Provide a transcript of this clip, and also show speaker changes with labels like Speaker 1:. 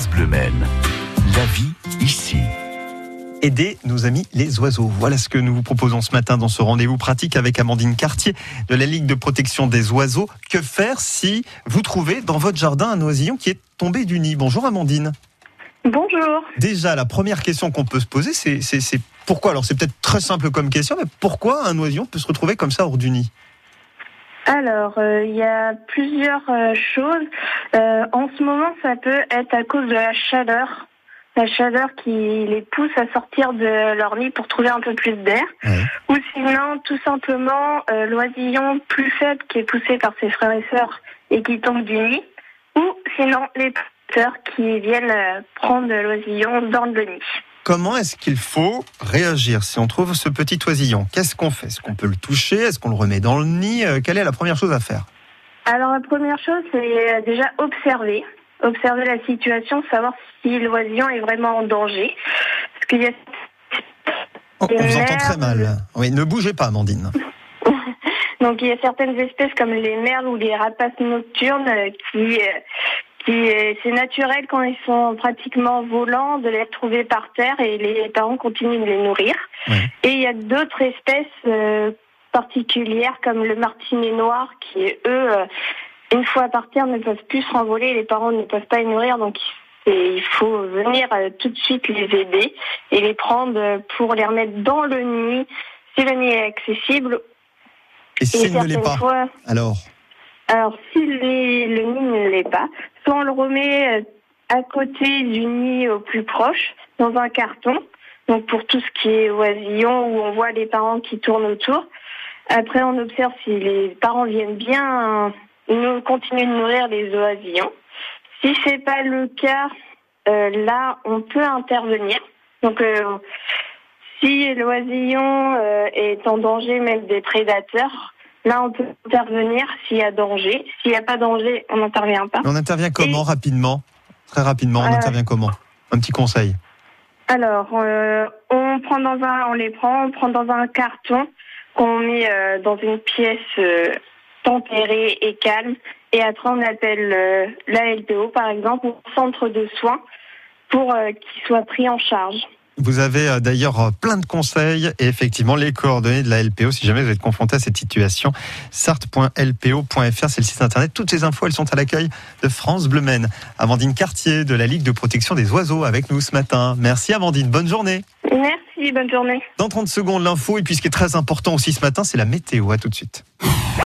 Speaker 1: France Bleu Maine. La vie ici.
Speaker 2: Aider nos amis les oiseaux. Voilà ce que nous vous proposons ce matin dans ce rendez-vous pratique avec Amandine Cartier de la Ligue de protection des oiseaux. Que faire si vous trouvez dans votre jardin un oisillon qui est tombé du nid? Bonjour Amandine.
Speaker 3: Bonjour.
Speaker 2: Déjà, la première question qu'on peut se poser, c'est, c'est, c'est pourquoi? Alors c'est peut-être très simple comme question, mais pourquoi un oisillon peut se retrouver comme ça hors du nid?
Speaker 3: Alors, euh, il y a plusieurs euh, choses. Euh, en ce moment, ça peut être à cause de la chaleur. La chaleur qui les pousse à sortir de leur nid pour trouver un peu plus d'air.
Speaker 2: Ouais.
Speaker 3: Ou sinon, tout simplement, l'oisillon plus faible qui est poussé par ses frères et sœurs et qui tombe du nid. Ou sinon, les prédateurs qui viennent prendre l'oisillon dans le nid.
Speaker 2: Comment est-ce qu'il faut réagir si on trouve ce petit oisillon? Qu'est-ce qu'on fait? Est-ce qu'on peut le toucher? Est-ce qu'on le remet dans le nid? Euh, Quelle est la première chose à faire?
Speaker 3: Alors la première chose, c'est euh, déjà observer. Observer la situation, savoir si l'oisillon est vraiment en danger. Parce qu'il y a...
Speaker 2: On, on vous entend très mal. Oui, ne bougez pas, Amandine.
Speaker 3: Donc il y a certaines espèces comme les merles ou les rapaces nocturnes euh, qui... qui euh, c'est naturel quand ils sont pratiquement volants de les retrouver par terre et les parents continuent de les nourrir.
Speaker 2: Ouais.
Speaker 3: Et il y a d'autres espèces euh, particulières comme le martinet noir qui eux euh, une fois par terre ne peuvent plus se renvoler, les parents ne peuvent pas les nourrir donc et il faut venir tout de suite les aider et les prendre pour les remettre dans le nid si le nid est accessible.
Speaker 2: Et s'il ne l'est pas,
Speaker 3: fois,
Speaker 2: alors?
Speaker 3: Alors si le nid ne l'est pas, soit on le remet euh, à côté du nid au plus proche, dans un carton, donc pour tout ce qui est oisillon, où on voit les parents qui tournent autour. Après, on observe si les parents viennent bien euh, nous continuer de nourrir les oisillons. Si c'est pas le cas, euh, là, on peut intervenir. Donc, si l'oisillon est en danger même des prédateurs, là, on peut intervenir s'il y a danger. S'il n'y a pas danger, on n'intervient pas.
Speaker 2: on intervient comment rapidement? Très rapidement, on
Speaker 3: Euh,
Speaker 2: intervient comment? Un petit conseil.
Speaker 3: Alors, euh, on prend dans un, on les prend, on prend dans un carton qu'on met euh, dans une pièce tempérée et calme. Et après, on appelle euh, la LPO, par exemple, ou centre de soins, pour qu'ils soient pris en charge.
Speaker 2: Vous avez euh, d'ailleurs euh, plein de conseils et effectivement les coordonnées de la LPO si jamais vous êtes confronté à cette situation. sart.lpo.fr, c'est le site internet. Toutes ces infos, elles sont à l'accueil de France Bleu Maine. Amandine Cartier de la Ligue de protection des oiseaux avec nous ce matin. Merci Amandine, bonne journée.
Speaker 3: Merci, bonne journée.
Speaker 2: Dans 30 secondes, l'info et puis ce qui est très important aussi ce matin, c'est la météo. À tout de suite.